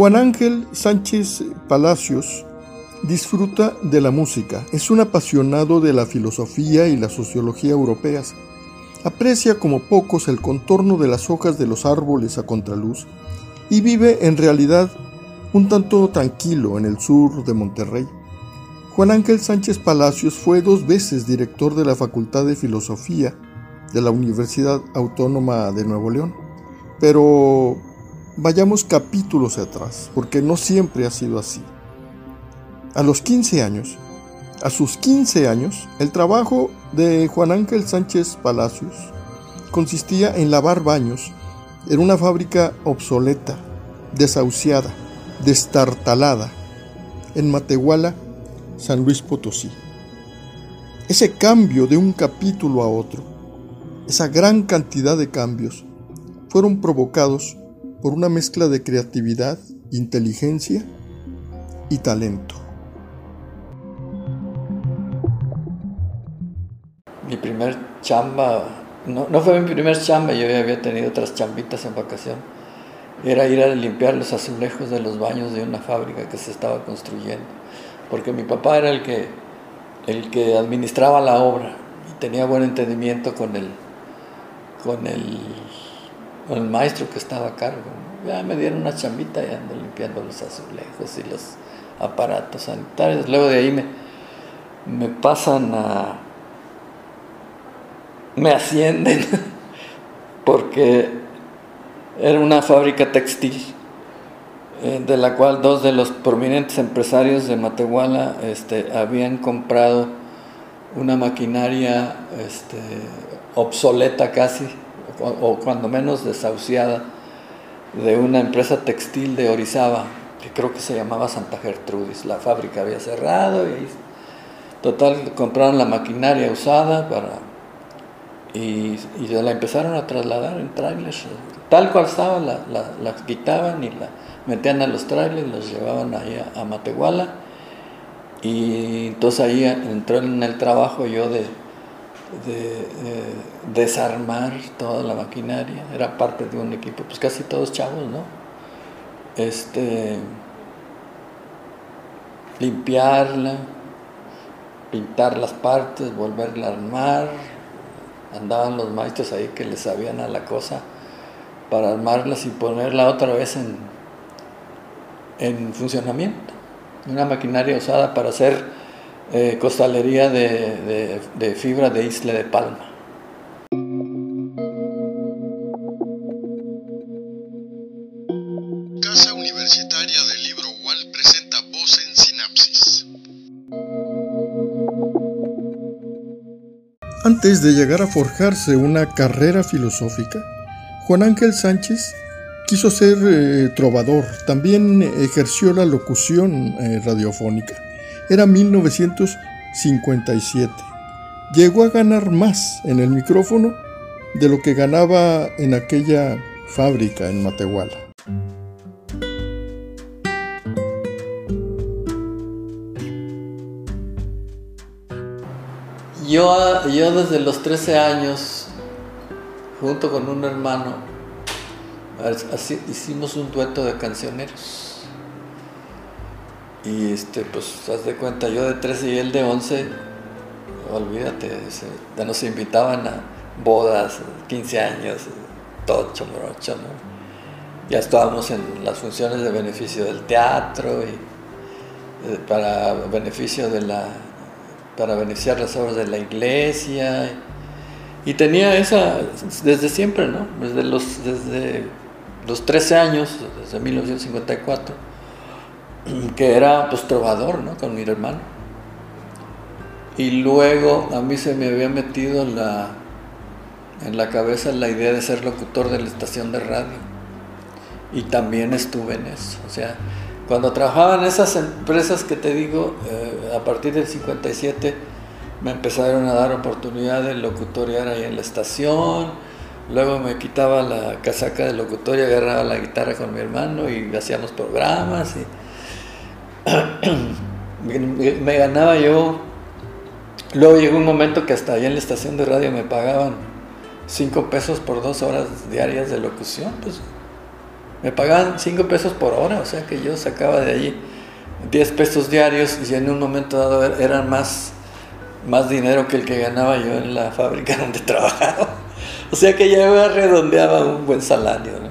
Juan Ángel Sánchez Palacios disfruta de la música, es un apasionado de la filosofía y la sociología europeas. Aprecia como pocos el contorno de las hojas de los árboles a contraluz y vive en realidad un tanto tranquilo en el sur de Monterrey. Juan Ángel Sánchez Palacios fue dos veces director de la Facultad de Filosofía de la Universidad Autónoma de Nuevo León. Pero vayamos capítulos atrás, porque no siempre ha sido así. A los 15 años, a sus 15 años, el trabajo de Juan Ángel Sánchez Palacios consistía en lavar baños en una fábrica obsoleta, desahuciada, destartalada, en Matehuala, San Luis Potosí. Ese cambio de un capítulo a otro, esa gran cantidad de cambios, fueron provocados por una mezcla de creatividad, inteligencia y talento. Mi primer chamba, no, no fue mi primer chamba, yo había tenido otras chambitas en vacación, era ir a limpiar los azulejos de los baños de una fábrica que se estaba construyendo, porque mi papá era el que, el que administraba la obra y tenía buen entendimiento con el, con el el maestro que estaba a cargo. Ya me dieron una chambita y ando limpiando los azulejos y los aparatos sanitarios. Luego de ahí me, me pasan a... me ascienden porque era una fábrica textil eh, de la cual dos de los prominentes empresarios de Matehuala este, habían comprado una maquinaria este, obsoleta casi o, cuando menos desahuciada, de una empresa textil de Orizaba, que creo que se llamaba Santa Gertrudis. La fábrica había cerrado y total compraron la maquinaria usada para y, y la empezaron a trasladar en trailers. Tal cual estaba, la, la, quitaban y la metían a los trailers, los llevaban ahí a, a Matehuala. Y entonces ahí entró en el trabajo yo de, de desarmar toda la maquinaria, era parte de un equipo, pues casi todos chavos, ¿no? Este, limpiarla, pintar las partes, volverla a armar, andaban los maestros ahí que les sabían a la cosa para armarlas y ponerla otra vez en, en funcionamiento. Una maquinaria usada para hacer eh, costalería de, fibra de Isla de Palma. Casa Universitaria del Libro UAL presenta Voz en Sinapsis. Antes de llegar a forjarse una carrera filosófica, Juan Ángel Sánchez quiso ser eh, trovador, también ejerció la locución eh, radiofónica. Era 1957. Llegó a ganar más en el micrófono de lo que ganaba en aquella fábrica en Matehuala. Yo, yo desde los 13 años, junto con un hermano, hicimos un dueto de cancioneros. Y este, pues, haz de cuenta, yo de 13 y él de 11, olvídate, ya nos invitaban a bodas, 15 años, tocho, morocho, ¿no? Ya estábamos en las funciones de beneficio del teatro y eh, para beneficio de la, para beneficiar las obras de la iglesia. Y, tenía esa, desde siempre, ¿no? Desde los, desde los 13 años, desde 1954 que era pues trovador, ¿no? Con mi hermano. Y luego a mí se me había metido en la, en la cabeza la idea de ser locutor de la estación de radio. Y también estuve en eso. O sea, cuando trabajaba en esas empresas que te digo, eh, a partir del 57 me empezaron a dar oportunidad de locutoriar ahí en la estación. Luego me quitaba la casaca de locutor y agarraba la guitarra con mi hermano y hacíamos programas. me ganaba yo. Luego llegó un momento que hasta allá en la estación de radio me pagaban cinco pesos por dos horas diarias de locución. Pues Me pagaban 5 pesos por hora, o sea que yo sacaba de allí 10 pesos diarios y en un momento dado er, eran más, más dinero que el que ganaba yo en la fábrica donde trabajaba. O sea que ya redondeaba un buen salario. ¿no?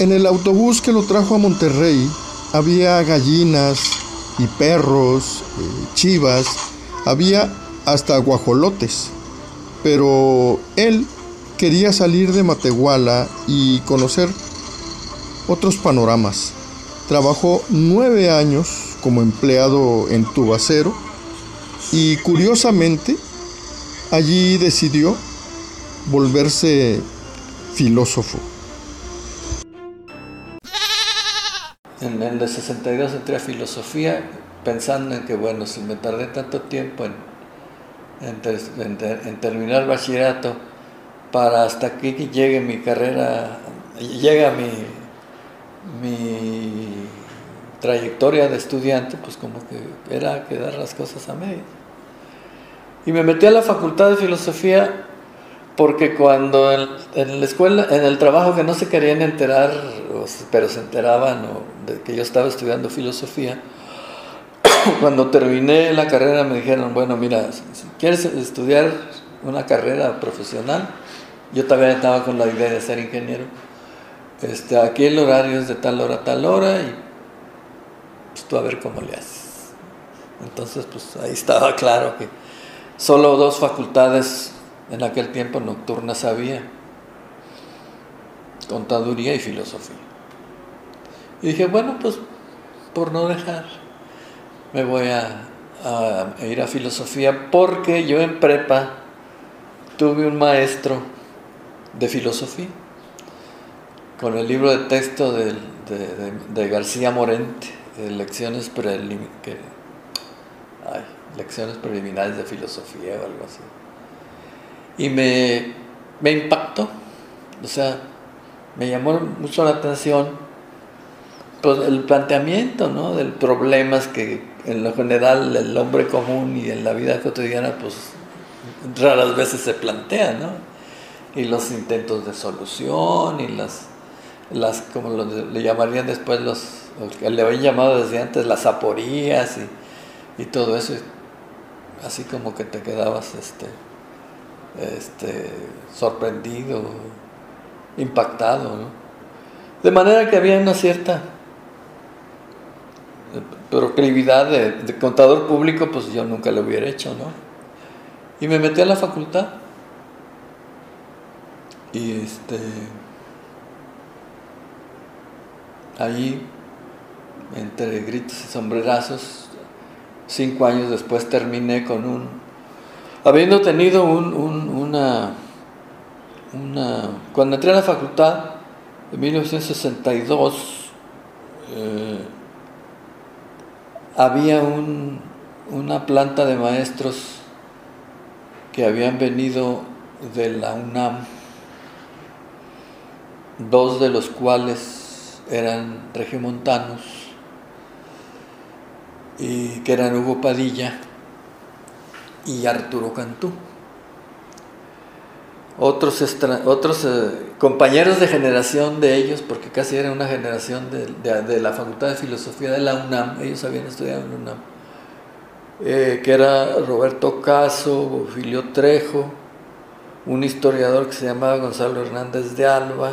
En el autobús que lo trajo a Monterrey había gallinas y perros, eh, chivas, había hasta guajolotes. Pero él quería salir de Matehuala y conocer otros panoramas. Trabajó nueve años como empleado en Tubacero y curiosamente allí decidió volverse filósofo. En el de 62 entré a filosofía pensando en que, bueno, si me tardé tanto tiempo en, en, terminar el bachillerato, para hasta aquí llegue mi carrera, llega mi, trayectoria de estudiante, pues como que era quedar las cosas a medio. Y me metí a la facultad de filosofía porque cuando en, la escuela, en el trabajo que no se querían enterar, pero se enteraban de que yo estaba estudiando filosofía, cuando terminé la carrera me dijeron, bueno, mira, si quieres estudiar una carrera profesional, yo también estaba con la idea de ser ingeniero, este, aquí el horario es de tal hora a tal hora y pues tú a ver cómo le haces. Entonces, pues ahí estaba claro que solo dos facultades en aquel tiempo nocturnas había, contaduría y filosofía. Y dije, bueno, pues por no dejar, me voy a, ir a filosofía porque yo en prepa tuve un maestro de filosofía con el libro de texto de, García Morente, lecciones, lecciones preliminares de filosofía o algo así y me, me impactó. O sea, me llamó mucho la atención pues, el planteamiento ¿no? del problemas que en lo general el hombre común y en la vida cotidiana pues raras veces se plantean, ¿no? Y los intentos de solución y las, las como le llamarían después los, le habían llamado desde antes las aporías y, y todo eso, así como que te quedabas este, este, sorprendido, impactado. De manera que había una cierta proclividad de, contador público, pues yo nunca lo hubiera hecho, ¿no? Y me metí a la facultad. Y este. Ahí, entre gritos y sombrerazos, cinco años después terminé con un habiendo tenido una, una... Cuando entré a la facultad, en 1962, eh, había una planta de maestros que habían venido de la UNAM, dos de los cuales eran regiomontanos y que eran Hugo Padilla y Arturo Cantú. Otros, otros eh, compañeros de generación de ellos, porque casi era una generación de, la Facultad de Filosofía de la UNAM, ellos habían estudiado en la UNAM, eh, que era Roberto Caso, Filio Trejo, un historiador que se llamaba Gonzalo Hernández de Alba,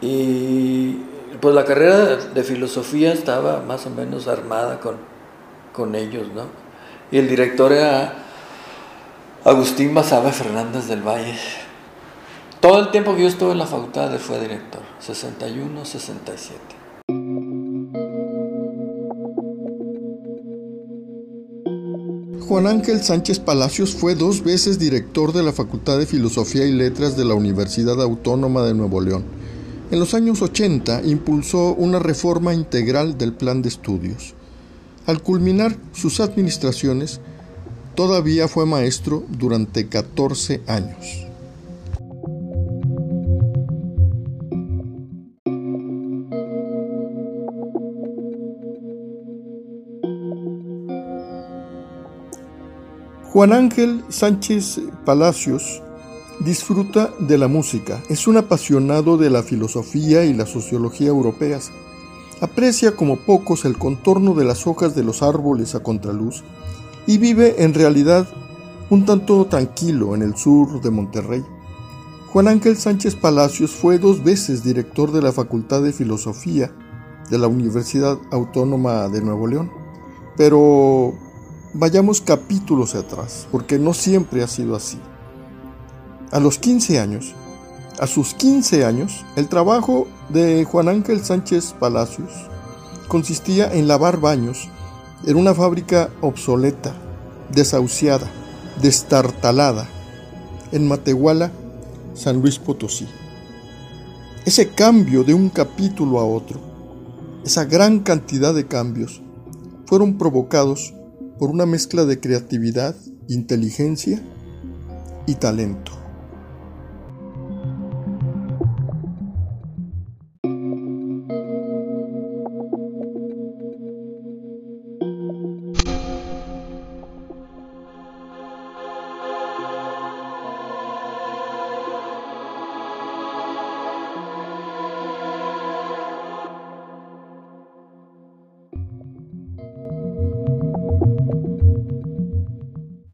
y pues la carrera de filosofía estaba más o menos armada con, con ellos, ¿no? y el director era Agustín Basabe Fernández del Valle. Todo el tiempo que yo estuve en la facultad fue director, 61, 67. Juan Ángel Sánchez Palacios fue dos veces director de la Facultad de Filosofía y Letras de la Universidad Autónoma de Nuevo León. En los años 80 impulsó una reforma integral del plan de estudios. Al culminar sus administraciones, todavía fue maestro durante 14 años. Juan Ángel Sánchez Palacios disfruta de la música, es un apasionado de la filosofía y la sociología europeas. Aprecia como pocos el contorno de las hojas de los árboles a contraluz y vive en realidad un tanto tranquilo en el sur de Monterrey. Juan Ángel Sánchez Palacios fue dos veces director de la Facultad de Filosofía de la Universidad Autónoma de Nuevo León, pero vayamos capítulos atrás, porque no siempre ha sido así. A los 15 años, a sus 15 años, el trabajo de Juan Ángel Sánchez Palacios consistía en lavar baños en una fábrica obsoleta, desahuciada, destartalada, en Matehuala, San Luis Potosí. Ese cambio de un capítulo a otro, esa gran cantidad de cambios, fueron provocados por una mezcla de creatividad, inteligencia y talento.